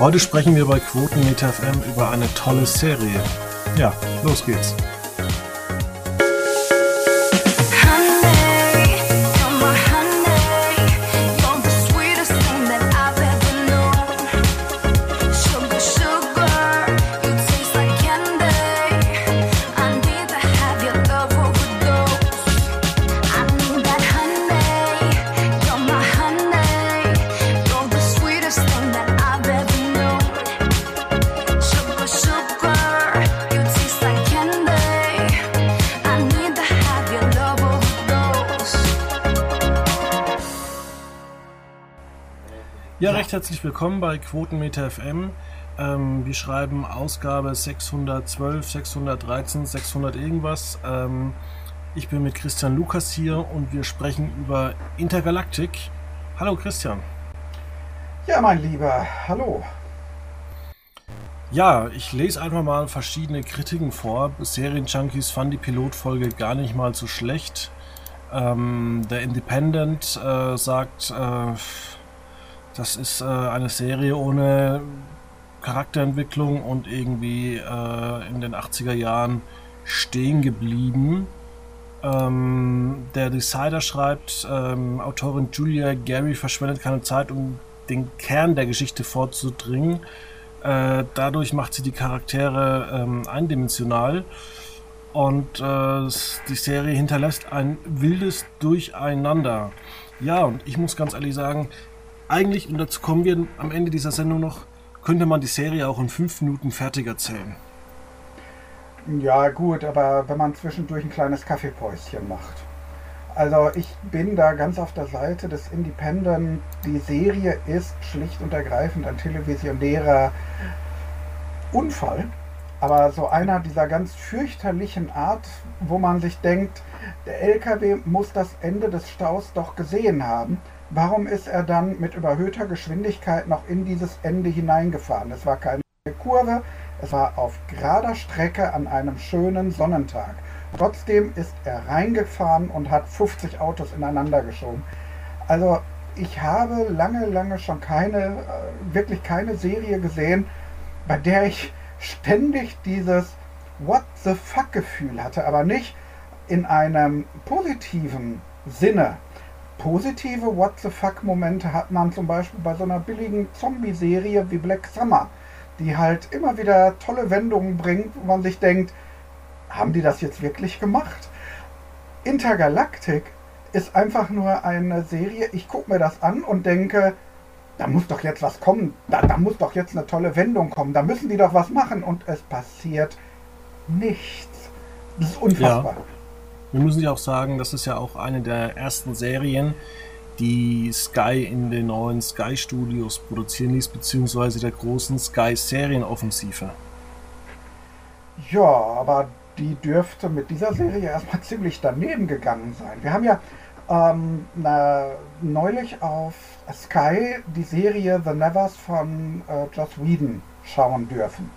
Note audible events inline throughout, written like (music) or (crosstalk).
Heute sprechen wir bei Quotenmeter FM über eine tolle Serie. Ja, los geht's. Recht herzlich willkommen bei Quotenmeter FM. Ähm, wir schreiben Ausgabe 612, 613, 600 irgendwas. Ähm, ich bin mit Christian Lukas hier und wir sprechen über Intergalaktik. Hallo Christian. Ja, mein Lieber, hallo. Ja, ich lese einfach mal verschiedene Kritiken vor. Serienjunkies fanden die Pilotfolge gar nicht mal so schlecht. Ähm, der Independent äh, sagt, äh, das ist äh, eine Serie ohne Charakterentwicklung und irgendwie äh, in den 80er Jahren stehen geblieben. Ähm, der Decider schreibt, ähm, Autorin Julia Gary verschwendet keine Zeit, um den Kern der Geschichte vorzudringen. Äh, dadurch macht sie die Charaktere ähm, eindimensional und äh, die Serie hinterlässt ein wildes Durcheinander. Ja, und ich muss ganz ehrlich sagen, eigentlich, und dazu kommen wir am Ende dieser Sendung noch, könnte man die Serie auch in fünf Minuten fertig erzählen. Ja, gut, aber wenn man zwischendurch ein kleines Kaffeepäuschen macht. Also ich bin da ganz auf der Seite des Independent. Die Serie ist schlicht und ergreifend ein televisionärer Unfall. Aber so einer dieser ganz fürchterlichen Art, wo man sich denkt, der LKW muss das Ende des Staus doch gesehen haben warum ist er dann mit überhöhter Geschwindigkeit noch in dieses Ende hineingefahren? Es war keine Kurve, es war auf gerader Strecke an einem schönen Sonnentag. Trotzdem ist er reingefahren und hat 50 Autos ineinander geschoben. Also ich habe lange, lange schon keine, äh, wirklich keine Serie gesehen, bei der ich ständig dieses What the fuck Gefühl hatte, aber nicht in einem positiven Sinne, Positive What the fuck Momente hat man zum Beispiel bei so einer billigen Zombie-Serie wie Black Summer, die halt immer wieder tolle Wendungen bringt, wo man sich denkt, haben die das jetzt wirklich gemacht? Intergalactic ist einfach nur eine Serie, ich gucke mir das an und denke, da muss doch jetzt was kommen, da, da muss doch jetzt eine tolle Wendung kommen, da müssen die doch was machen und es passiert nichts. Das ist unfassbar. Ja. Wir müssen ja auch sagen, das ist ja auch eine der ersten Serien, die Sky in den neuen Sky Studios produzieren ließ, beziehungsweise der großen Sky Serienoffensive. Ja, aber die dürfte mit dieser Serie erstmal ziemlich daneben gegangen sein. Wir haben ja ähm, na, neulich auf Sky die Serie The Nevers von äh, Joss Whedon schauen dürfen.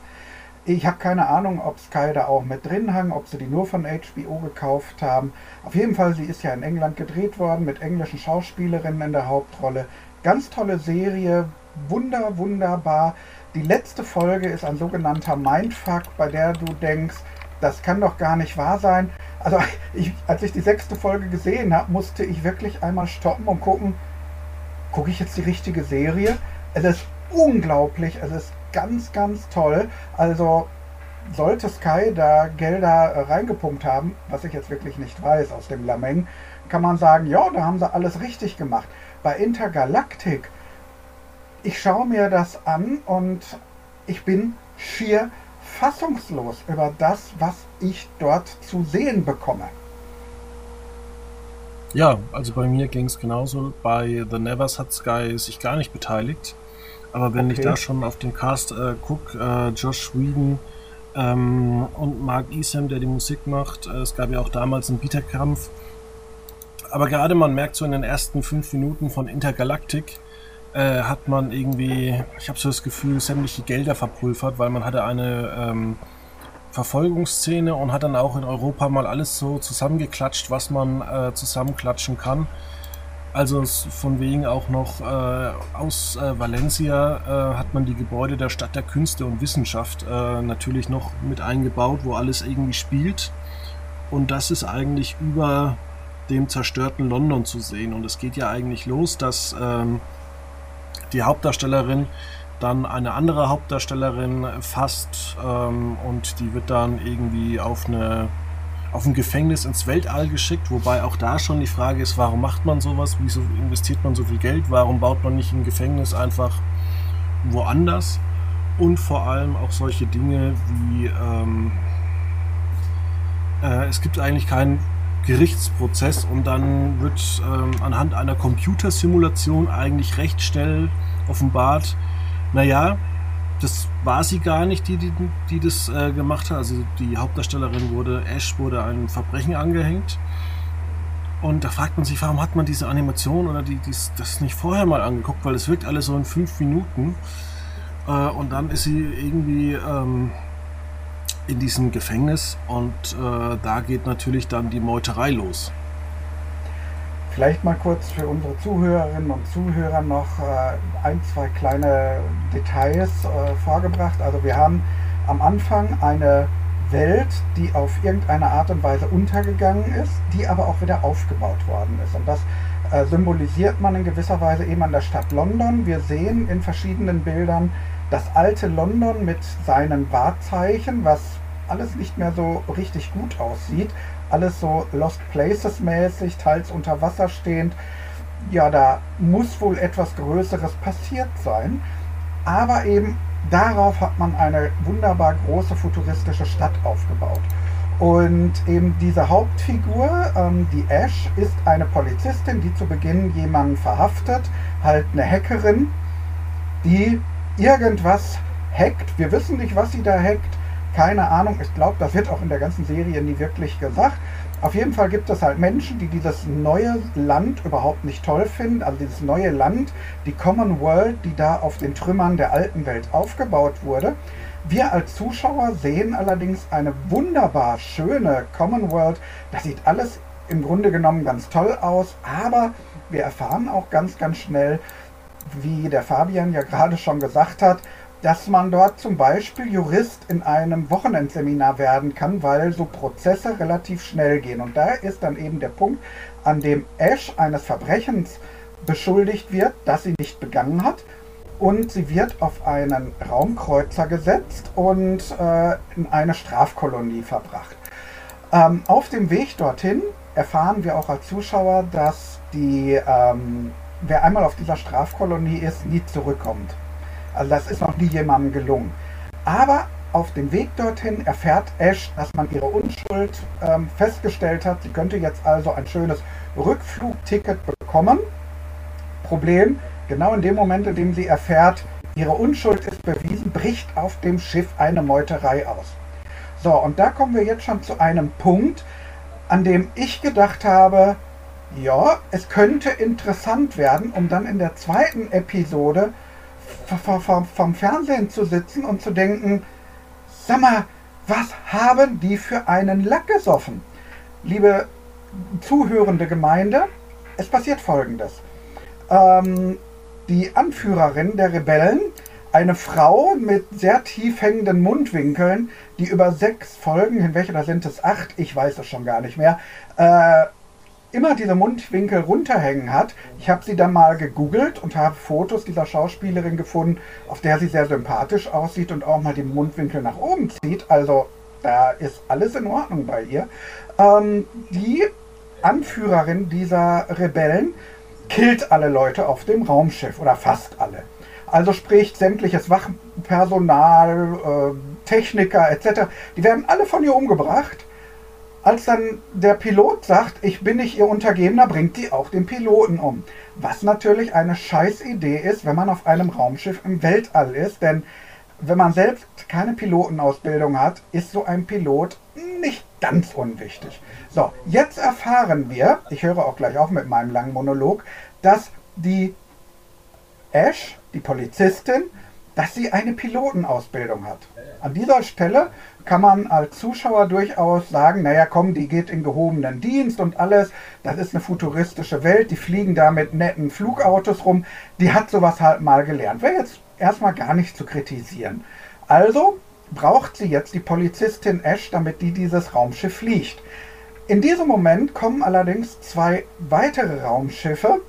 Ich habe keine Ahnung, ob Sky da auch mit drin hang, ob sie die nur von HBO gekauft haben. Auf jeden Fall, sie ist ja in England gedreht worden mit englischen Schauspielerinnen in der Hauptrolle. Ganz tolle Serie, wunder, wunderbar. Die letzte Folge ist ein sogenannter Mindfuck, bei der du denkst, das kann doch gar nicht wahr sein. Also (laughs) ich, als ich die sechste Folge gesehen habe, musste ich wirklich einmal stoppen und gucken, gucke ich jetzt die richtige Serie? Es ist unglaublich, es ist ganz, ganz toll. Also sollte Sky da Gelder reingepumpt haben, was ich jetzt wirklich nicht weiß aus dem Lameng, kann man sagen, ja, da haben sie alles richtig gemacht. Bei Intergalactic, ich schaue mir das an und ich bin schier fassungslos über das, was ich dort zu sehen bekomme. Ja, also bei mir ging es genauso. Bei The Nevers hat Sky sich gar nicht beteiligt. Aber wenn okay. ich da schon auf den Cast äh, gucke, äh, Josh Whedon ähm, und Mark Isam, der die Musik macht, äh, es gab ja auch damals einen Bieterkampf. Aber gerade man merkt so in den ersten fünf Minuten von Intergalactic, äh, hat man irgendwie, ich habe so das Gefühl, sämtliche Gelder verpulvert, weil man hatte eine ähm, Verfolgungsszene und hat dann auch in Europa mal alles so zusammengeklatscht, was man äh, zusammenklatschen kann. Also von wegen auch noch äh, aus äh, Valencia äh, hat man die Gebäude der Stadt der Künste und Wissenschaft äh, natürlich noch mit eingebaut, wo alles irgendwie spielt. Und das ist eigentlich über dem zerstörten London zu sehen. Und es geht ja eigentlich los, dass ähm, die Hauptdarstellerin dann eine andere Hauptdarstellerin fasst ähm, und die wird dann irgendwie auf eine auf ein Gefängnis ins Weltall geschickt, wobei auch da schon die Frage ist, warum macht man sowas, wieso investiert man so viel Geld, warum baut man nicht ein Gefängnis einfach woanders? Und vor allem auch solche Dinge wie ähm, äh, es gibt eigentlich keinen Gerichtsprozess und dann wird ähm, anhand einer Computersimulation eigentlich recht schnell offenbart, naja, das war sie gar nicht, die, die, die das äh, gemacht hat. Also die Hauptdarstellerin wurde, Ash wurde ein Verbrechen angehängt. Und da fragt man sich, warum hat man diese Animation oder die, dies, das nicht vorher mal angeguckt, weil es wirkt alles so in fünf Minuten. Äh, und dann ist sie irgendwie ähm, in diesem Gefängnis und äh, da geht natürlich dann die Meuterei los. Vielleicht mal kurz für unsere Zuhörerinnen und Zuhörer noch äh, ein, zwei kleine Details äh, vorgebracht. Also wir haben am Anfang eine Welt, die auf irgendeine Art und Weise untergegangen ist, die aber auch wieder aufgebaut worden ist. Und das äh, symbolisiert man in gewisser Weise eben an der Stadt London. Wir sehen in verschiedenen Bildern das alte London mit seinen Wahrzeichen, was alles nicht mehr so richtig gut aussieht alles so Lost Places mäßig, teils unter Wasser stehend. Ja, da muss wohl etwas Größeres passiert sein. Aber eben darauf hat man eine wunderbar große futuristische Stadt aufgebaut. Und eben diese Hauptfigur, ähm, die Ash, ist eine Polizistin, die zu Beginn jemanden verhaftet, halt eine Hackerin, die irgendwas hackt. Wir wissen nicht, was sie da hackt. Keine Ahnung, ich glaube, das wird auch in der ganzen Serie nie wirklich gesagt. Auf jeden Fall gibt es halt Menschen, die dieses neue Land überhaupt nicht toll finden. Also dieses neue Land, die Common World, die da auf den Trümmern der alten Welt aufgebaut wurde. Wir als Zuschauer sehen allerdings eine wunderbar schöne Common World. Das sieht alles im Grunde genommen ganz toll aus, aber wir erfahren auch ganz, ganz schnell, wie der Fabian ja gerade schon gesagt hat, dass man dort zum Beispiel Jurist in einem Wochenendseminar werden kann, weil so Prozesse relativ schnell gehen. Und da ist dann eben der Punkt, an dem Ash eines Verbrechens beschuldigt wird, das sie nicht begangen hat. Und sie wird auf einen Raumkreuzer gesetzt und äh, in eine Strafkolonie verbracht. Ähm, auf dem Weg dorthin erfahren wir auch als Zuschauer, dass die, ähm, wer einmal auf dieser Strafkolonie ist, nie zurückkommt. Also das ist noch nie jemandem gelungen. Aber auf dem Weg dorthin erfährt Ash, dass man ihre Unschuld ähm, festgestellt hat. Sie könnte jetzt also ein schönes Rückflugticket bekommen. Problem, genau in dem Moment, in dem sie erfährt, ihre Unschuld ist bewiesen, bricht auf dem Schiff eine Meuterei aus. So, und da kommen wir jetzt schon zu einem Punkt, an dem ich gedacht habe, ja, es könnte interessant werden, um dann in der zweiten Episode vom, vom Fernsehen zu sitzen und zu denken, sag mal, was haben die für einen Lack gesoffen? Liebe zuhörende Gemeinde, es passiert folgendes. Ähm, die Anführerin der Rebellen, eine Frau mit sehr tief hängenden Mundwinkeln, die über sechs Folgen hinweg, oder sind es acht, ich weiß es schon gar nicht mehr, äh, immer diese Mundwinkel runterhängen hat. Ich habe sie dann mal gegoogelt und habe Fotos dieser Schauspielerin gefunden, auf der sie sehr sympathisch aussieht und auch mal die Mundwinkel nach oben zieht. Also da ist alles in Ordnung bei ihr. Ähm, die Anführerin dieser Rebellen killt alle Leute auf dem Raumschiff oder fast alle. Also spricht sämtliches Wachpersonal, äh, Techniker etc. Die werden alle von ihr umgebracht als dann der Pilot sagt, ich bin nicht ihr Untergebener, bringt die auch den Piloten um. Was natürlich eine scheiß Idee ist, wenn man auf einem Raumschiff im Weltall ist, denn wenn man selbst keine Pilotenausbildung hat, ist so ein Pilot nicht ganz unwichtig. So, jetzt erfahren wir, ich höre auch gleich auf mit meinem langen Monolog, dass die Ash, die Polizistin, dass sie eine Pilotenausbildung hat. An dieser Stelle kann man als Zuschauer durchaus sagen, naja komm, die geht in gehobenen Dienst und alles, das ist eine futuristische Welt, die fliegen da mit netten Flugautos rum, die hat sowas halt mal gelernt. Wäre jetzt erstmal gar nicht zu kritisieren. Also braucht sie jetzt die Polizistin Ash, damit die dieses Raumschiff fliegt. In diesem Moment kommen allerdings zwei weitere Raumschiffe,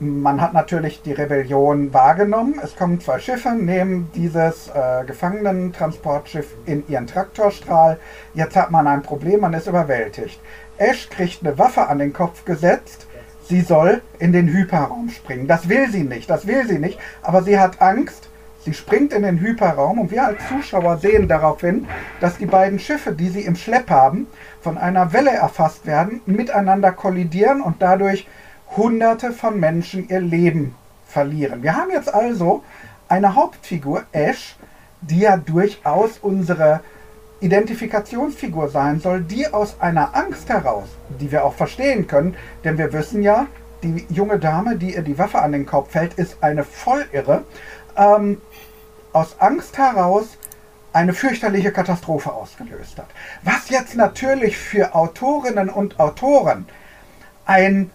man hat natürlich die Rebellion wahrgenommen. Es kommen zwei Schiffe, nehmen dieses äh, Gefangenentransportschiff in ihren Traktorstrahl. Jetzt hat man ein Problem, man ist überwältigt. Ash kriegt eine Waffe an den Kopf gesetzt. Sie soll in den Hyperraum springen. Das will sie nicht, das will sie nicht. Aber sie hat Angst. Sie springt in den Hyperraum und wir als Zuschauer sehen daraufhin, dass die beiden Schiffe, die sie im Schlepp haben, von einer Welle erfasst werden, miteinander kollidieren und dadurch Hunderte von Menschen ihr Leben verlieren. Wir haben jetzt also eine Hauptfigur, Ash, die ja durchaus unsere Identifikationsfigur sein soll, die aus einer Angst heraus, die wir auch verstehen können, denn wir wissen ja, die junge Dame, die ihr die Waffe an den Kopf hält, ist eine Vollirre, ähm, aus Angst heraus eine fürchterliche Katastrophe ausgelöst hat. Was jetzt natürlich für Autorinnen und Autoren ein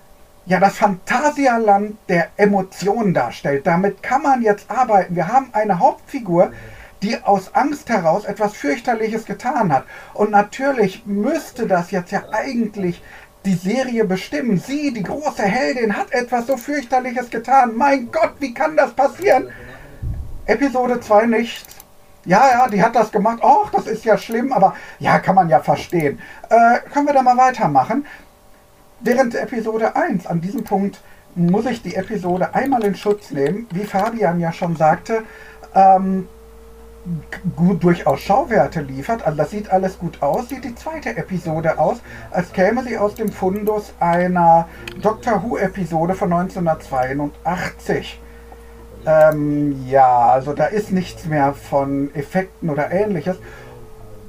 ja das Phantasialand der Emotionen darstellt. Damit kann man jetzt arbeiten. Wir haben eine Hauptfigur, die aus Angst heraus etwas fürchterliches getan hat. Und natürlich müsste das jetzt ja eigentlich die Serie bestimmen. Sie, die große Heldin, hat etwas so fürchterliches getan. Mein Gott, wie kann das passieren? Episode 2 nichts. Ja, ja, die hat das gemacht. Och, das ist ja schlimm, aber ja, kann man ja verstehen. Äh, können wir da mal weitermachen? Während Episode 1, an diesem Punkt, muss ich die Episode einmal in Schutz nehmen, wie Fabian ja schon sagte, ähm, gut durchaus Schauwerte liefert. Also das sieht alles gut aus. Sieht die zweite Episode aus, als käme sie aus dem Fundus einer Doctor Who-Episode von 1982. Ähm, ja, also da ist nichts mehr von Effekten oder ähnliches.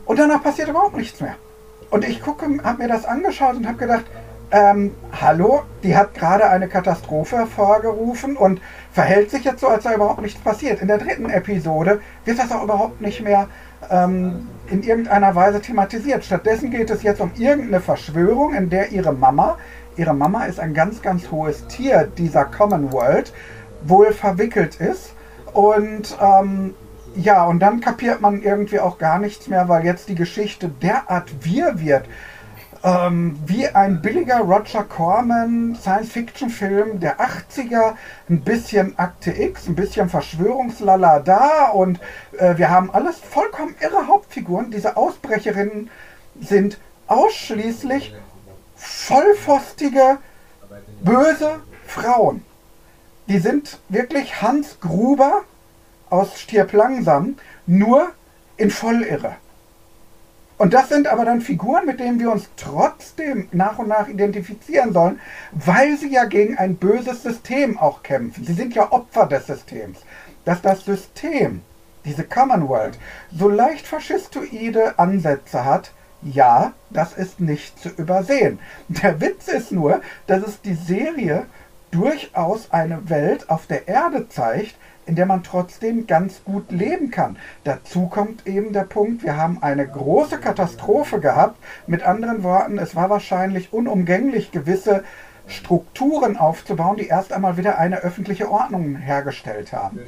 Und danach passiert überhaupt nichts mehr. Und ich gucke, habe mir das angeschaut und habe gedacht, ähm, hallo, die hat gerade eine Katastrophe hervorgerufen und verhält sich jetzt so, als sei überhaupt nichts passiert. In der dritten Episode wird das auch überhaupt nicht mehr ähm, in irgendeiner Weise thematisiert. Stattdessen geht es jetzt um irgendeine Verschwörung, in der ihre Mama, ihre Mama ist ein ganz, ganz hohes Tier dieser Commonwealth, wohl verwickelt ist. Und ähm, ja, und dann kapiert man irgendwie auch gar nichts mehr, weil jetzt die Geschichte derart wir wird ähm, wie ein billiger Roger Corman Science-Fiction-Film der 80er, ein bisschen Akte X, ein bisschen Verschwörungslala da und äh, wir haben alles vollkommen irre Hauptfiguren. Diese Ausbrecherinnen sind ausschließlich vollfostige, böse Frauen. Die sind wirklich Hans Gruber aus Stirb langsam, nur in Vollirre. Und das sind aber dann Figuren, mit denen wir uns trotzdem nach und nach identifizieren sollen, weil sie ja gegen ein böses System auch kämpfen. Sie sind ja Opfer des Systems. Dass das System, diese Commonwealth, so leicht faschistoide Ansätze hat, ja, das ist nicht zu übersehen. Der Witz ist nur, dass es die Serie durchaus eine Welt auf der Erde zeigt, in der man trotzdem ganz gut leben kann. Dazu kommt eben der Punkt, wir haben eine große Katastrophe gehabt. Mit anderen Worten, es war wahrscheinlich unumgänglich, gewisse Strukturen aufzubauen, die erst einmal wieder eine öffentliche Ordnung hergestellt haben.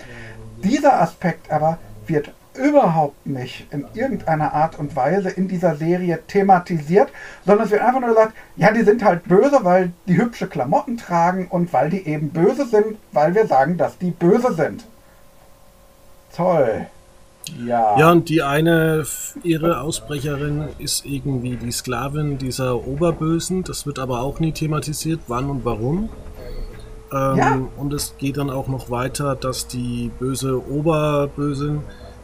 Dieser Aspekt aber wird überhaupt nicht in irgendeiner Art und Weise in dieser Serie thematisiert, sondern es wird einfach nur gesagt, ja, die sind halt böse, weil die hübsche Klamotten tragen und weil die eben böse sind, weil wir sagen, dass die böse sind. Toll. Ja. Ja, und die eine, ihre Ausbrecherin ist irgendwie die Sklavin dieser Oberbösen. Das wird aber auch nie thematisiert, wann und warum. Ähm, ja. Und es geht dann auch noch weiter, dass die böse Oberbösin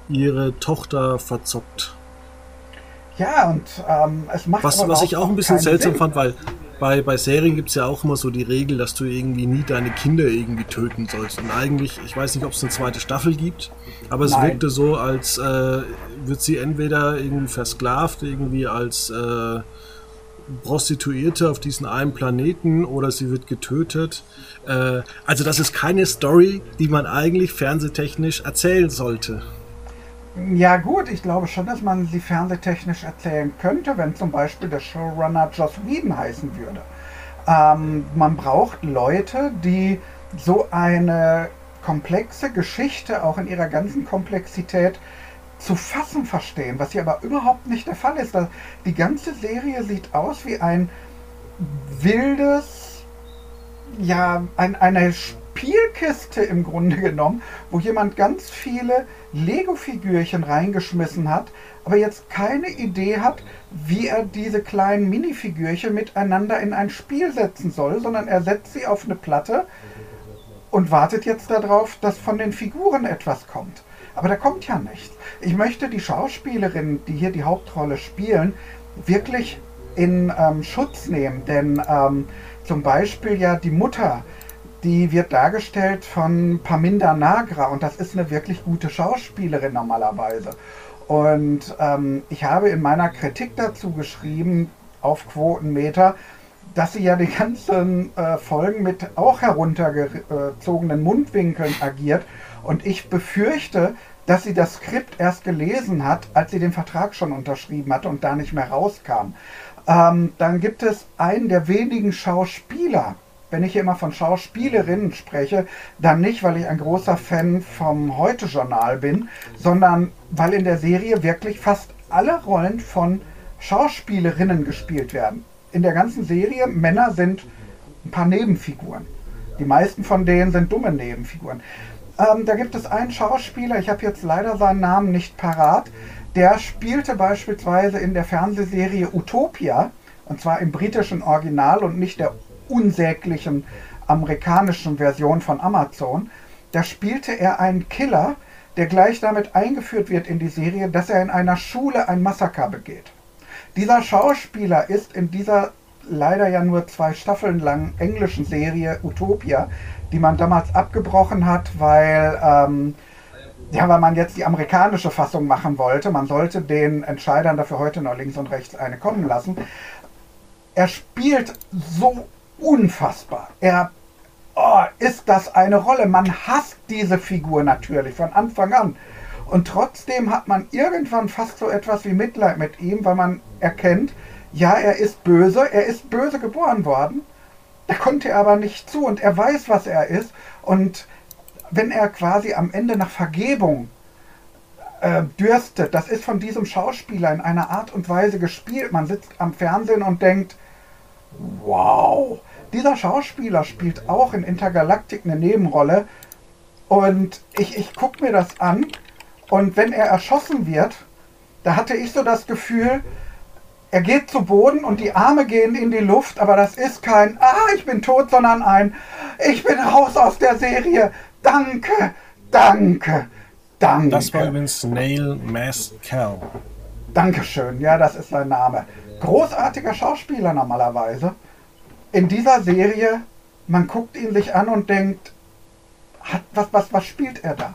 ihre Tochter verzockt. Ja, und ähm, es macht. Was, was ich auch ein bisschen seltsam Sinn. fand, weil bei, bei Serien gibt es ja auch immer so die Regel, dass du irgendwie nie deine Kinder irgendwie töten sollst. Und eigentlich, ich weiß nicht, ob es eine zweite Staffel gibt, aber es Nein. wirkte so, als äh, wird sie entweder irgendwie versklavt, irgendwie als äh, Prostituierte auf diesen einen Planeten oder sie wird getötet. Äh, also das ist keine Story, die man eigentlich fernsehtechnisch erzählen sollte. Ja gut, ich glaube schon, dass man sie fernsehtechnisch erzählen könnte, wenn zum Beispiel der Showrunner Joss Whedon heißen würde. Ähm, man braucht Leute, die so eine komplexe Geschichte auch in ihrer ganzen Komplexität zu fassen verstehen, was hier aber überhaupt nicht der Fall ist. Die ganze Serie sieht aus wie ein wildes, ja, ein, eine Spielkiste im Grunde genommen, wo jemand ganz viele Lego-Figürchen reingeschmissen hat, aber jetzt keine Idee hat, wie er diese kleinen Minifigürchen miteinander in ein Spiel setzen soll, sondern er setzt sie auf eine Platte und wartet jetzt darauf, dass von den Figuren etwas kommt. Aber da kommt ja nichts. Ich möchte die Schauspielerinnen, die hier die Hauptrolle spielen, wirklich in ähm, Schutz nehmen. Denn ähm, zum Beispiel ja die Mutter, die wird dargestellt von Paminda Nagra und das ist eine wirklich gute Schauspielerin normalerweise. Und ähm, ich habe in meiner Kritik dazu geschrieben, auf Quotenmeter, dass sie ja die ganzen äh, Folgen mit auch heruntergezogenen Mundwinkeln agiert. Und ich befürchte, dass sie das Skript erst gelesen hat, als sie den Vertrag schon unterschrieben hatte und da nicht mehr rauskam. Ähm, dann gibt es einen der wenigen Schauspieler, wenn ich hier immer von Schauspielerinnen spreche, dann nicht, weil ich ein großer Fan vom Heute-Journal bin, sondern weil in der Serie wirklich fast alle Rollen von Schauspielerinnen gespielt werden. In der ganzen Serie, Männer sind ein paar Nebenfiguren. Die meisten von denen sind dumme Nebenfiguren. Ähm, da gibt es einen Schauspieler, ich habe jetzt leider seinen Namen nicht parat, der spielte beispielsweise in der Fernsehserie Utopia, und zwar im britischen Original und nicht der unsäglichen amerikanischen Version von Amazon. Da spielte er einen Killer, der gleich damit eingeführt wird in die Serie, dass er in einer Schule ein Massaker begeht. Dieser Schauspieler ist in dieser leider ja nur zwei Staffeln lang englischen Serie Utopia die man damals abgebrochen hat, weil, ähm, ja, weil man jetzt die amerikanische Fassung machen wollte. Man sollte den Entscheidern dafür heute noch links und rechts eine kommen lassen. Er spielt so unfassbar. Er oh, ist das eine Rolle. Man hasst diese Figur natürlich von Anfang an. Und trotzdem hat man irgendwann fast so etwas wie Mitleid mit ihm, weil man erkennt, ja, er ist böse, er ist böse geboren worden da konnte er aber nicht zu und er weiß, was er ist. Und wenn er quasi am Ende nach Vergebung äh, dürstet, das ist von diesem Schauspieler in einer Art und Weise gespielt. Man sitzt am Fernsehen und denkt, wow, dieser Schauspieler spielt auch in Intergalactic eine Nebenrolle. Und ich, ich gucke mir das an und wenn er erschossen wird, da hatte ich so das Gefühl, er geht zu Boden und die Arme gehen in die Luft, aber das ist kein Ah, ich bin tot, sondern ein Ich bin raus aus der Serie. Danke, danke, danke. Das war übrigens Neil Maskell. Dankeschön, ja, das ist sein Name. Großartiger Schauspieler normalerweise. In dieser Serie, man guckt ihn sich an und denkt, was, was, was spielt er da?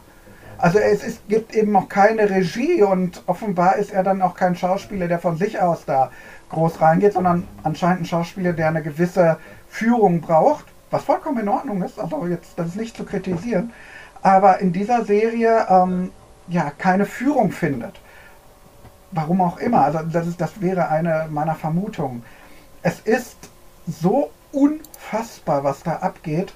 Also es ist, gibt eben auch keine Regie und offenbar ist er dann auch kein Schauspieler, der von sich aus da groß reingeht, sondern anscheinend ein Schauspieler, der eine gewisse Führung braucht, was vollkommen in Ordnung ist, also jetzt das ist nicht zu kritisieren, aber in dieser Serie ähm, ja keine Führung findet. Warum auch immer, also das, ist, das wäre eine meiner Vermutungen. Es ist so unfassbar, was da abgeht.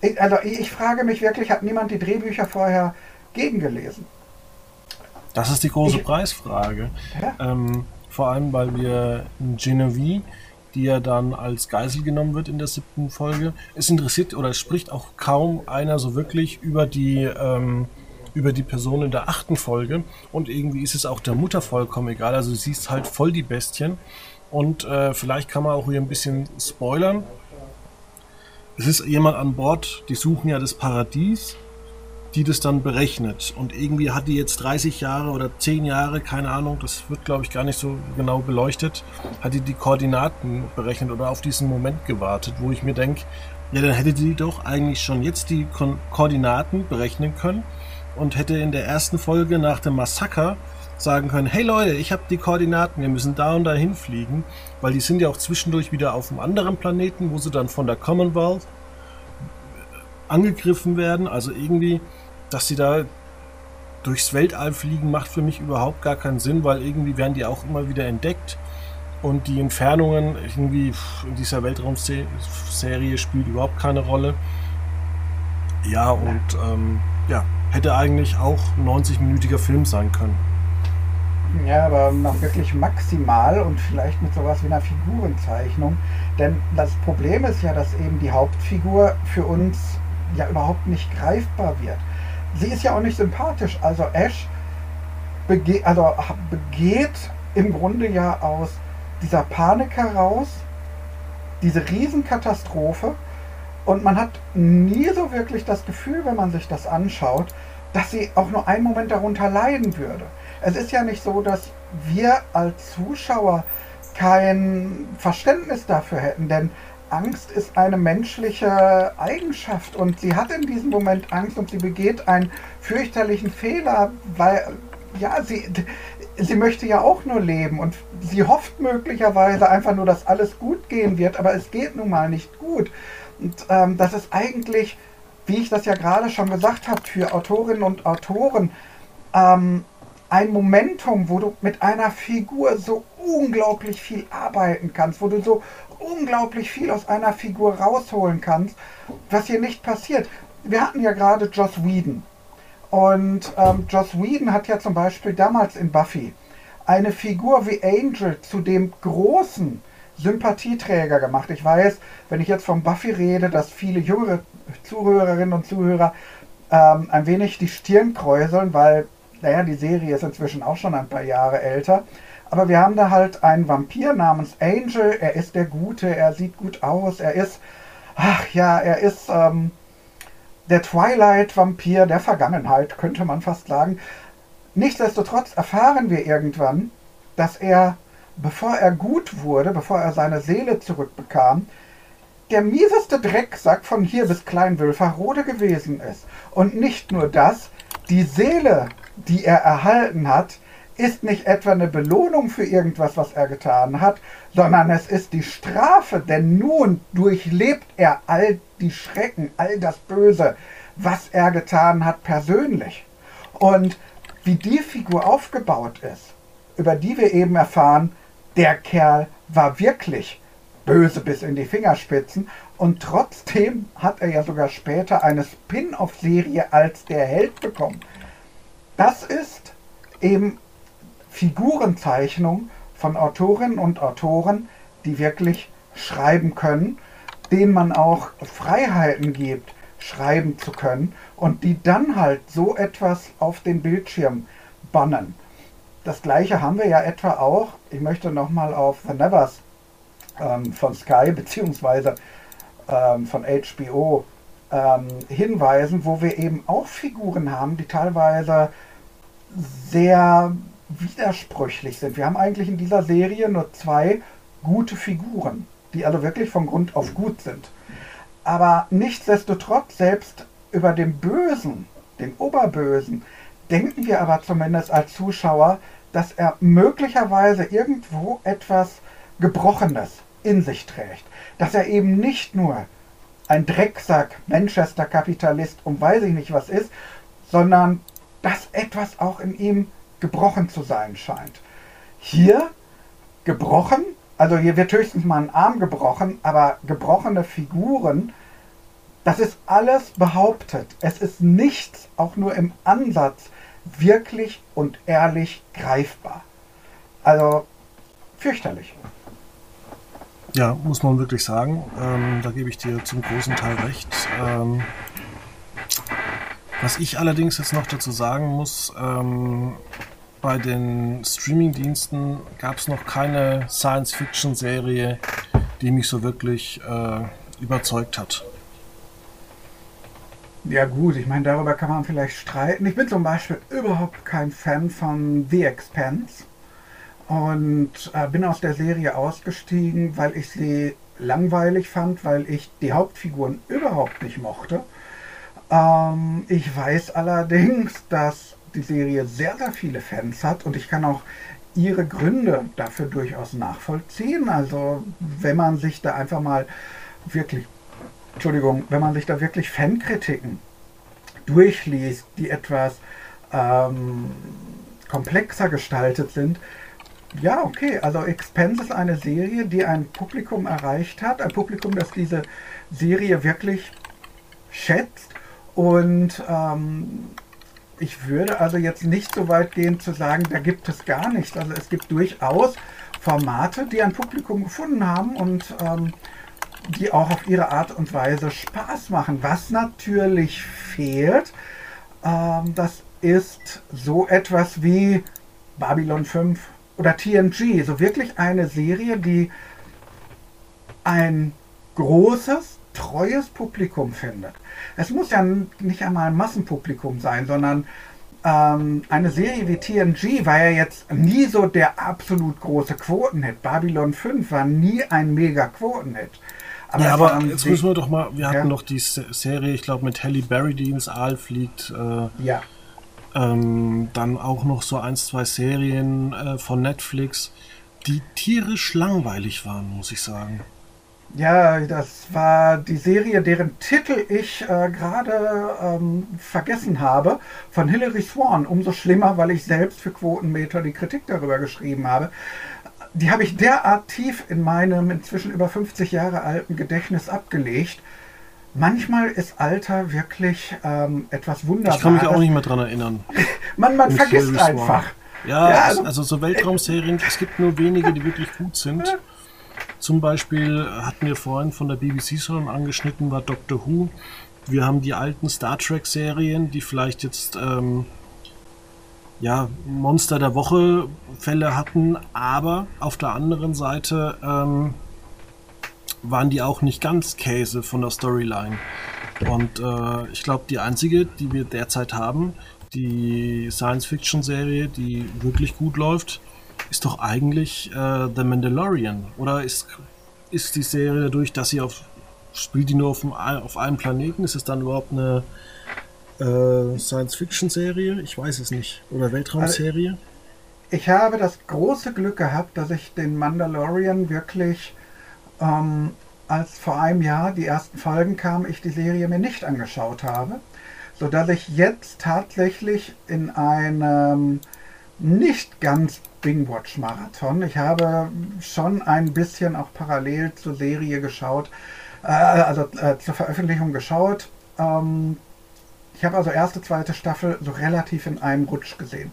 Ich, also ich, ich frage mich wirklich, hat niemand die Drehbücher vorher gegengelesen. Das ist die große ich, Preisfrage. Ähm, vor allem, weil wir Genevieve, die ja dann als Geisel genommen wird in der siebten Folge, es interessiert oder spricht auch kaum einer so wirklich über die ähm, über die Person in der achten Folge und irgendwie ist es auch der Mutter vollkommen egal. Also du siehst halt voll die Bestien und äh, vielleicht kann man auch hier ein bisschen spoilern. Es ist jemand an Bord, die suchen ja das Paradies die das dann berechnet. Und irgendwie hat die jetzt 30 Jahre oder 10 Jahre, keine Ahnung, das wird glaube ich gar nicht so genau beleuchtet, hat die die Koordinaten berechnet oder auf diesen Moment gewartet, wo ich mir denke, ja, dann hätte die doch eigentlich schon jetzt die Ko Koordinaten berechnen können und hätte in der ersten Folge nach dem Massaker sagen können, hey Leute, ich habe die Koordinaten, wir müssen da und da hinfliegen, weil die sind ja auch zwischendurch wieder auf einem anderen Planeten, wo sie dann von der Commonwealth angegriffen werden. Also irgendwie, dass sie da durchs Weltall fliegen, macht für mich überhaupt gar keinen Sinn, weil irgendwie werden die auch immer wieder entdeckt. Und die Entfernungen irgendwie in dieser Weltraumserie spielt überhaupt keine Rolle. Ja, und ähm, ja, hätte eigentlich auch ein 90-minütiger Film sein können. Ja, aber noch wirklich maximal und vielleicht mit sowas wie einer Figurenzeichnung. Denn das Problem ist ja, dass eben die Hauptfigur für uns ja überhaupt nicht greifbar wird. Sie ist ja auch nicht sympathisch. Also Ash bege also begeht im Grunde ja aus dieser Panik heraus diese Riesenkatastrophe und man hat nie so wirklich das Gefühl, wenn man sich das anschaut, dass sie auch nur einen Moment darunter leiden würde. Es ist ja nicht so, dass wir als Zuschauer kein Verständnis dafür hätten, denn Angst ist eine menschliche Eigenschaft und sie hat in diesem Moment Angst und sie begeht einen fürchterlichen Fehler, weil ja, sie, sie möchte ja auch nur leben und sie hofft möglicherweise einfach nur, dass alles gut gehen wird, aber es geht nun mal nicht gut. Und ähm, das ist eigentlich, wie ich das ja gerade schon gesagt habe, für Autorinnen und Autoren ähm, ein Momentum, wo du mit einer Figur so unglaublich viel arbeiten kannst, wo du so unglaublich viel aus einer Figur rausholen kannst, was hier nicht passiert. Wir hatten ja gerade Joss Whedon. Und ähm, Joss Whedon hat ja zum Beispiel damals in Buffy eine Figur wie Angel zu dem großen Sympathieträger gemacht. Ich weiß, wenn ich jetzt von Buffy rede, dass viele jüngere Zuhörerinnen und Zuhörer ähm, ein wenig die Stirn kräuseln, weil, naja, die Serie ist inzwischen auch schon ein paar Jahre älter. Aber wir haben da halt einen Vampir namens Angel. Er ist der Gute, er sieht gut aus, er ist, ach ja, er ist ähm, der Twilight-Vampir der Vergangenheit, könnte man fast sagen. Nichtsdestotrotz erfahren wir irgendwann, dass er bevor er gut wurde, bevor er seine Seele zurückbekam, der mieseste Drecksack von hier bis Kleinwülferrode gewesen ist. Und nicht nur das, die Seele, die er erhalten hat, ist nicht etwa eine Belohnung für irgendwas, was er getan hat, sondern es ist die Strafe, denn nun durchlebt er all die Schrecken, all das Böse, was er getan hat persönlich. Und wie die Figur aufgebaut ist, über die wir eben erfahren, der Kerl war wirklich böse bis in die Fingerspitzen und trotzdem hat er ja sogar später eine Spin-off-Serie als der Held bekommen. Das ist eben Figurenzeichnung von Autorinnen und Autoren, die wirklich schreiben können, denen man auch Freiheiten gibt, schreiben zu können und die dann halt so etwas auf den Bildschirm bannen. Das gleiche haben wir ja etwa auch, ich möchte nochmal auf The Nevers ähm, von Sky bzw. ähm, von HBO ähm, hinweisen, wo wir eben auch Figuren haben, die teilweise sehr widersprüchlich sind. Wir haben eigentlich in dieser Serie nur zwei gute Figuren, die alle wirklich von Grund auf gut sind. Aber nichtsdestotrotz, selbst über den Bösen, den Oberbösen, denken wir aber zumindest als Zuschauer, dass er möglicherweise irgendwo etwas Gebrochenes in sich trägt. Dass er eben nicht nur ein Drecksack, Manchester-Kapitalist und weiß ich nicht was ist, sondern dass etwas auch in ihm gebrochen zu sein scheint. Hier gebrochen, also hier wird höchstens mal ein Arm gebrochen, aber gebrochene Figuren, das ist alles behauptet. Es ist nichts, auch nur im Ansatz, wirklich und ehrlich greifbar. Also fürchterlich. Ja, muss man wirklich sagen. Ähm, da gebe ich dir zum großen Teil recht. Ähm, was ich allerdings jetzt noch dazu sagen muss, ähm, bei den Streaming-Diensten gab es noch keine Science-Fiction-Serie, die mich so wirklich äh, überzeugt hat. Ja gut, ich meine, darüber kann man vielleicht streiten. Ich bin zum Beispiel überhaupt kein Fan von The Expanse und äh, bin aus der Serie ausgestiegen, weil ich sie langweilig fand, weil ich die Hauptfiguren überhaupt nicht mochte. Ähm, ich weiß allerdings, dass die Serie sehr, sehr viele Fans hat und ich kann auch ihre Gründe dafür durchaus nachvollziehen. Also wenn man sich da einfach mal wirklich, Entschuldigung, wenn man sich da wirklich Fankritiken durchliest, die etwas ähm, komplexer gestaltet sind, ja, okay. Also Expense ist eine Serie, die ein Publikum erreicht hat. Ein Publikum, das diese Serie wirklich schätzt. Und ähm, ich würde also jetzt nicht so weit gehen zu sagen, da gibt es gar nichts. Also es gibt durchaus Formate, die ein Publikum gefunden haben und ähm, die auch auf ihre Art und Weise Spaß machen. Was natürlich fehlt, ähm, das ist so etwas wie Babylon 5 oder TNG. So wirklich eine Serie, die ein großes, treues Publikum findet. Es muss ja nicht einmal ein Massenpublikum sein, sondern ähm, eine Serie wie TNG war ja jetzt nie so der absolut große Quotenhit. Babylon 5 war nie ein mega Quotenhit. Aber ja, aber jetzt müssen wir doch mal, wir hatten noch die Serie, ich glaube, mit Halle Berry, die ins Aal fliegt. Äh, ja. Ähm, dann auch noch so ein, zwei Serien äh, von Netflix, die tierisch langweilig waren, muss ich sagen. Ja, das war die Serie, deren Titel ich äh, gerade ähm, vergessen habe, von Hilary Swan. Umso schlimmer, weil ich selbst für Quotenmeter die Kritik darüber geschrieben habe. Die habe ich derart tief in meinem inzwischen über 50 Jahre alten Gedächtnis abgelegt. Manchmal ist Alter wirklich ähm, etwas Wunderbares. Ich kann mich auch nicht mehr dran erinnern. (laughs) man man vergisst einfach. Ja, ja also, also so Weltraumserien, es gibt nur wenige, die wirklich gut sind. Zum Beispiel hatten wir vorhin von der BBC schon angeschnitten, war Doctor Who. Wir haben die alten Star Trek-Serien, die vielleicht jetzt ähm, ja, Monster der Woche Fälle hatten, aber auf der anderen Seite ähm, waren die auch nicht ganz Käse von der Storyline. Und äh, ich glaube, die einzige, die wir derzeit haben, die Science-Fiction-Serie, die wirklich gut läuft, ist doch eigentlich äh, The Mandalorian. Oder ist, ist die Serie dadurch, dass sie auf. Spielt die nur auf, auf einem Planeten? Ist es dann überhaupt eine äh, Science-Fiction-Serie? Ich weiß es nicht. Oder Weltraumserie? Also, ich habe das große Glück gehabt, dass ich den Mandalorian wirklich, ähm, als vor einem Jahr die ersten Folgen kamen, ich die Serie mir nicht angeschaut habe. Sodass ich jetzt tatsächlich in einem nicht ganz Bing-Watch-Marathon. Ich habe schon ein bisschen auch parallel zur Serie geschaut, äh, also äh, zur Veröffentlichung geschaut. Ähm, ich habe also erste, zweite Staffel so relativ in einem Rutsch gesehen.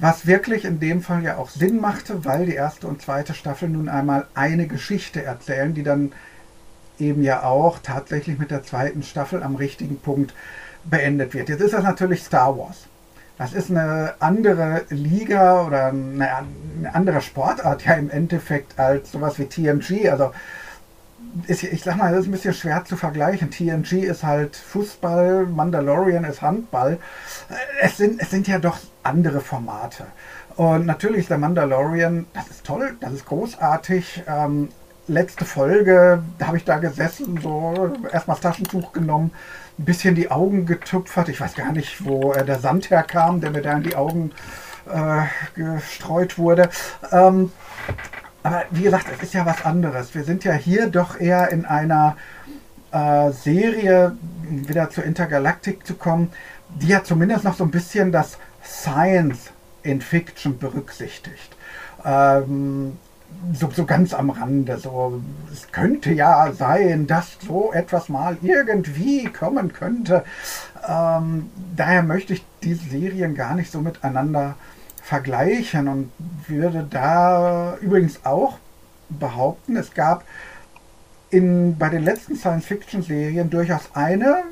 Was wirklich in dem Fall ja auch Sinn machte, weil die erste und zweite Staffel nun einmal eine Geschichte erzählen, die dann eben ja auch tatsächlich mit der zweiten Staffel am richtigen Punkt beendet wird. Jetzt ist das natürlich Star Wars. Das ist eine andere Liga oder eine, andere Sportart ja im Endeffekt als sowas wie TNG. Also ist, ich sag mal, das ist ein bisschen schwer zu vergleichen. TNG ist halt Fußball, Mandalorian ist Handball. Es sind, es sind ja doch andere Formate. Und natürlich ist der Mandalorian, das ist toll, das ist großartig. Ähm, letzte Folge, habe ich da gesessen, so erstmal das Taschentuch genommen, ein bisschen die Augen getupfert. Ich weiß gar nicht, wo äh, der Sand herkam, der mir da in die Augen äh, gestreut wurde. Ähm, aber wie gesagt, es ist ja was anderes. Wir sind ja hier doch eher in einer äh, Serie, wieder zur Intergalaktik zu kommen, die ja zumindest noch so ein bisschen das Science in Fiction berücksichtigt. Ähm, so, so ganz am Rande. So, es könnte ja sein, dass so etwas mal irgendwie kommen könnte. Ähm, daher möchte ich diese Serien gar nicht so miteinander vergleichen und würde da übrigens auch behaupten, es gab in, bei den letzten Science-Fiction-Serien durchaus eine,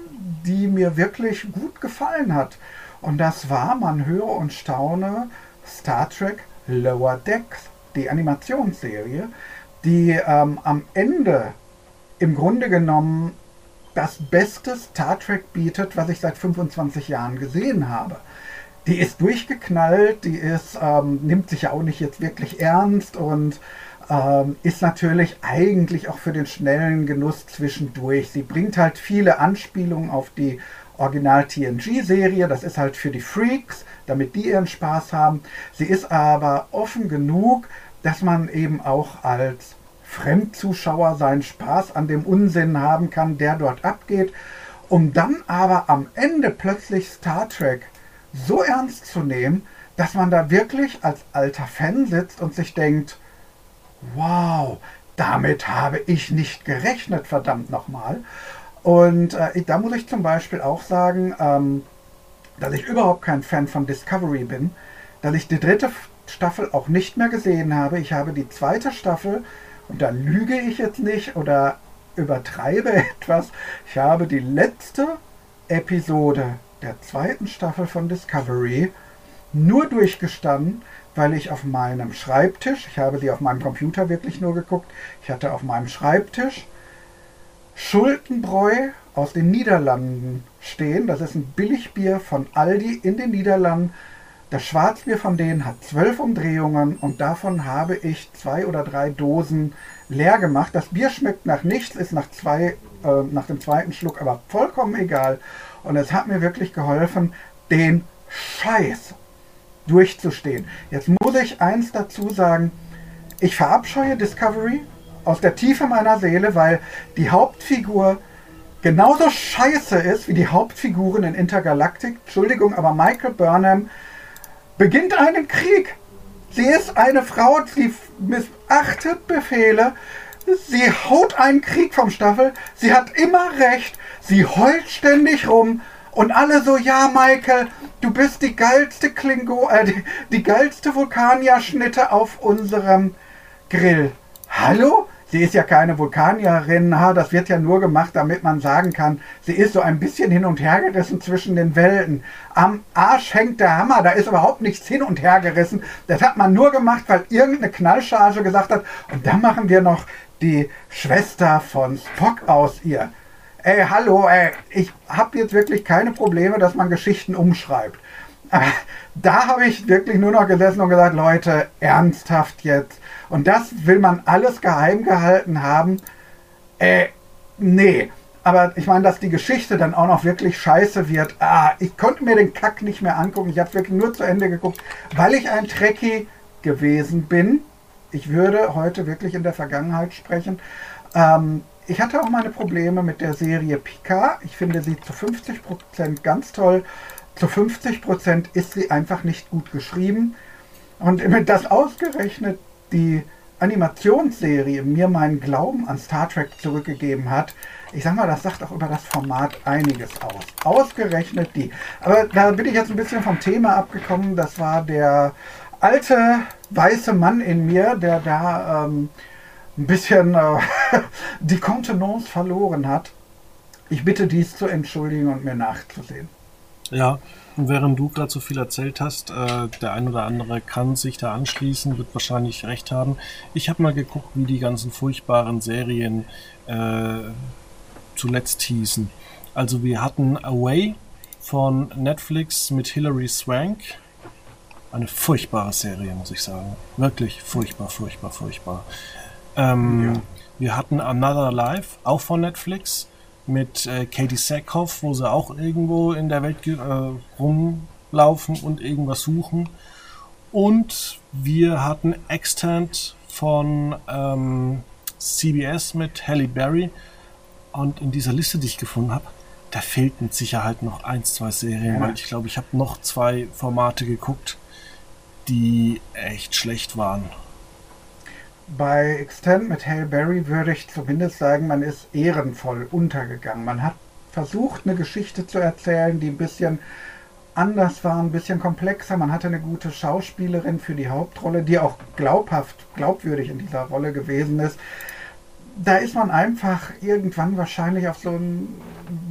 die mir wirklich gut gefallen hat. Und das war, man höre und staune, Star Trek Lower Decks die Animationsserie, die ähm, am Ende im Grunde genommen das beste Star Trek bietet, was ich seit 25 Jahren gesehen habe. Die ist durchgeknallt, die ist, ähm, nimmt sich ja auch nicht jetzt wirklich ernst und ähm, ist natürlich eigentlich auch für den schnellen Genuss zwischendurch. Sie bringt halt viele Anspielungen auf die Original TNG-Serie, das ist halt für die Freaks, damit die ihren Spaß haben. Sie ist aber offen genug, dass man eben auch als Fremdzuschauer seinen Spaß an dem Unsinn haben kann, der dort abgeht, um dann aber am Ende plötzlich Star Trek so ernst zu nehmen, dass man da wirklich als alter Fan sitzt und sich denkt, wow, damit habe ich nicht gerechnet, verdammt nochmal. Und äh, da muss ich zum Beispiel auch sagen, ähm, dass ich überhaupt kein Fan von Discovery bin, dass ich die dritte Staffel auch nicht mehr gesehen habe. Ich habe die zweite Staffel, und da lüge ich jetzt nicht oder übertreibe (laughs) etwas, ich habe die letzte Episode der zweiten Staffel von Discovery nur durchgestanden, weil ich auf meinem Schreibtisch, ich habe sie auf meinem Computer wirklich nur geguckt, ich hatte auf meinem Schreibtisch Schultenbräu aus den Niederlanden stehen. Das ist ein Billigbier von Aldi in den Niederlanden. Das Schwarzbier von denen hat zwölf Umdrehungen und davon habe ich zwei oder drei Dosen leer gemacht. Das Bier schmeckt nach nichts, ist nach, zwei, äh, nach dem zweiten Schluck aber vollkommen egal. Und es hat mir wirklich geholfen, den Scheiß durchzustehen. Jetzt muss ich eins dazu sagen. Ich verabscheue Discovery aus der Tiefe meiner Seele, weil die Hauptfigur genauso scheiße ist wie die Hauptfiguren in Intergalactic. Entschuldigung, aber Michael Burnham beginnt einen Krieg. Sie ist eine Frau, sie missachtet Befehle, sie haut einen Krieg vom Staffel, sie hat immer recht, sie heult ständig rum und alle so, ja, Michael, du bist die geilste Klingo, äh, die, die geilste Vulkanier-Schnitte auf unserem Grill. Hallo? Sie ist ja keine Vulkanierin, ha, das wird ja nur gemacht, damit man sagen kann, sie ist so ein bisschen hin und her gerissen zwischen den Welten. Am Arsch hängt der Hammer, da ist überhaupt nichts hin und her gerissen. Das hat man nur gemacht, weil irgendeine Knallcharge gesagt hat, und dann machen wir noch die Schwester von Spock aus ihr ey, hallo, ey, ich habe jetzt wirklich keine Probleme, dass man Geschichten umschreibt. Äh, da habe ich wirklich nur noch gesessen und gesagt, Leute, ernsthaft jetzt. Und das will man alles geheim gehalten haben. Äh, nee. Aber ich meine, dass die Geschichte dann auch noch wirklich scheiße wird. Ah, ich konnte mir den Kack nicht mehr angucken. Ich habe wirklich nur zu Ende geguckt, weil ich ein Trekkie gewesen bin. Ich würde heute wirklich in der Vergangenheit sprechen. Ähm, ich hatte auch meine Probleme mit der Serie Picard. Ich finde sie zu 50% ganz toll. Zu 50% ist sie einfach nicht gut geschrieben. Und das ausgerechnet die Animationsserie mir meinen Glauben an Star Trek zurückgegeben hat, ich sag mal, das sagt auch über das Format einiges aus. Ausgerechnet die. Aber da bin ich jetzt ein bisschen vom Thema abgekommen. Das war der alte weiße Mann in mir, der da ähm, ein bisschen äh, (laughs) die Kontenance verloren hat. Ich bitte dies zu entschuldigen und mir nachzusehen. Ja, und während du gerade so viel erzählt hast, äh, der ein oder andere kann sich da anschließen, wird wahrscheinlich recht haben. Ich habe mal geguckt, wie die ganzen furchtbaren Serien äh, zuletzt hießen. Also wir hatten Away von Netflix mit Hilary Swank. Eine furchtbare Serie, muss ich sagen. Wirklich furchtbar, furchtbar, furchtbar. Ähm, ja. Wir hatten Another Life, auch von Netflix, mit äh, Katie Sackhoff, wo sie auch irgendwo in der Welt äh, rumlaufen und irgendwas suchen. Und wir hatten Extant von ähm, CBS mit Halle Berry. Und in dieser Liste, die ich gefunden habe, da fehlt mit Sicherheit noch eins, zwei Serien, ja. weil ich glaube, ich habe noch zwei Formate geguckt, die echt schlecht waren. Bei Extend mit Hale Berry würde ich zumindest sagen, man ist ehrenvoll untergegangen. Man hat versucht, eine Geschichte zu erzählen, die ein bisschen anders war, ein bisschen komplexer. Man hatte eine gute Schauspielerin für die Hauptrolle, die auch glaubhaft, glaubwürdig in dieser Rolle gewesen ist. Da ist man einfach irgendwann wahrscheinlich auf so einen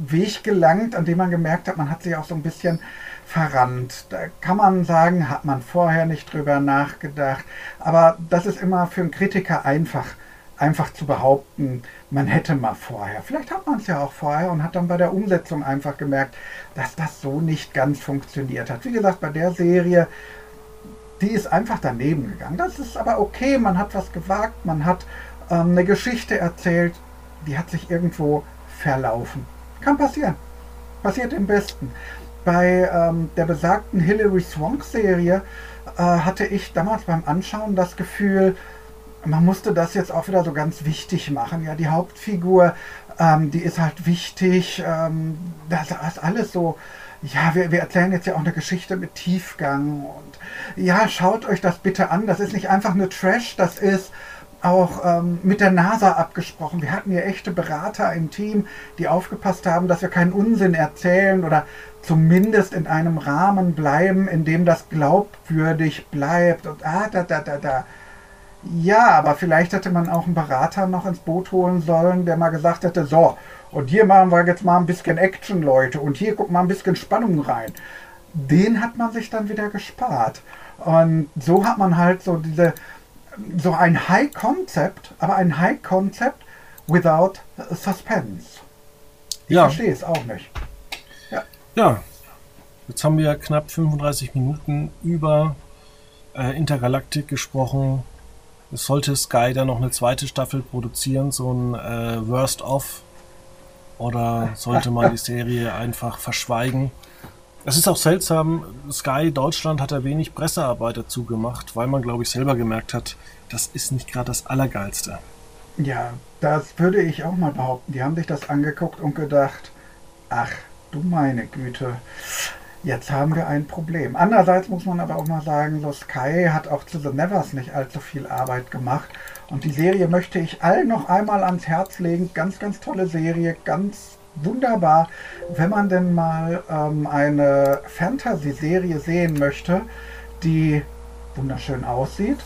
Weg gelangt, an dem man gemerkt hat, man hat sich auch so ein bisschen verrannt. Da kann man sagen, hat man vorher nicht drüber nachgedacht. Aber das ist immer für einen Kritiker einfach, einfach zu behaupten, man hätte mal vorher. Vielleicht hat man es ja auch vorher und hat dann bei der Umsetzung einfach gemerkt, dass das so nicht ganz funktioniert hat. Wie gesagt, bei der Serie, die ist einfach daneben gegangen. Das ist aber okay, man hat was gewagt, man hat ähm, eine Geschichte erzählt, die hat sich irgendwo verlaufen. Kann passieren. Passiert im Besten. Bei ähm, der besagten Hilary Swank Serie äh, hatte ich damals beim Anschauen das Gefühl, man musste das jetzt auch wieder so ganz wichtig machen. Ja, die Hauptfigur, ähm, die ist halt wichtig. Ähm, das ist alles so. Ja, wir, wir erzählen jetzt ja auch eine Geschichte mit Tiefgang und ja, schaut euch das bitte an. Das ist nicht einfach nur Trash, das ist auch ähm, mit der NASA abgesprochen. Wir hatten hier echte Berater im Team, die aufgepasst haben, dass wir keinen Unsinn erzählen oder zumindest in einem Rahmen bleiben, in dem das glaubwürdig bleibt. Und ah, da, da, da, da. Ja, aber vielleicht hätte man auch einen Berater noch ins Boot holen sollen, der mal gesagt hätte, so, und hier machen wir jetzt mal ein bisschen Action, Leute, und hier guck mal ein bisschen Spannung rein. Den hat man sich dann wieder gespart. Und so hat man halt so diese, so ein High Concept, aber ein High Concept without Suspense. Ich ja. verstehe es auch nicht. Ja. ja, jetzt haben wir knapp 35 Minuten über äh, Intergalactic gesprochen. Es sollte Sky da noch eine zweite Staffel produzieren, so ein äh, Worst of. Oder sollte man die Serie einfach verschweigen? Es ist auch seltsam, Sky Deutschland hat da wenig Pressearbeit dazu gemacht, weil man, glaube ich, selber gemerkt hat, das ist nicht gerade das Allergeilste. Ja, das würde ich auch mal behaupten. Die haben sich das angeguckt und gedacht, ach du meine Güte, jetzt haben wir ein Problem. Andererseits muss man aber auch mal sagen, so Sky hat auch zu The Nevers nicht allzu viel Arbeit gemacht. Und die Serie möchte ich allen noch einmal ans Herz legen. Ganz, ganz tolle Serie, ganz wunderbar, wenn man denn mal ähm, eine Fantasy-Serie sehen möchte, die wunderschön aussieht,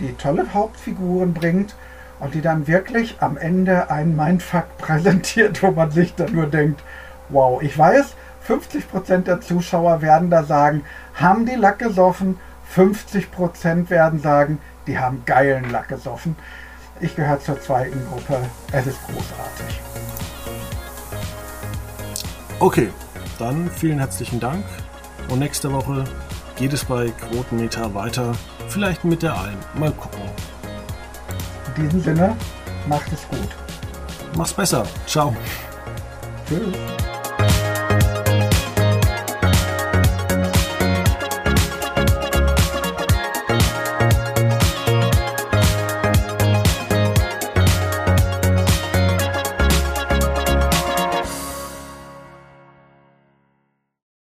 die tolle Hauptfiguren bringt und die dann wirklich am Ende einen Mindfuck (laughs) präsentiert, wo man sich dann nur denkt, wow, ich weiß, 50% der Zuschauer werden da sagen, haben die Lack gesoffen, 50% werden sagen, die haben geilen Lack gesoffen. Ich gehöre zur zweiten Gruppe. Es ist großartig. Okay, dann vielen herzlichen Dank. Und nächste Woche geht es bei Quotenmeter weiter. Vielleicht mit der Alm. Mal gucken. In diesem Sinne, macht es gut. Mach's besser. Ciao. Tschüss.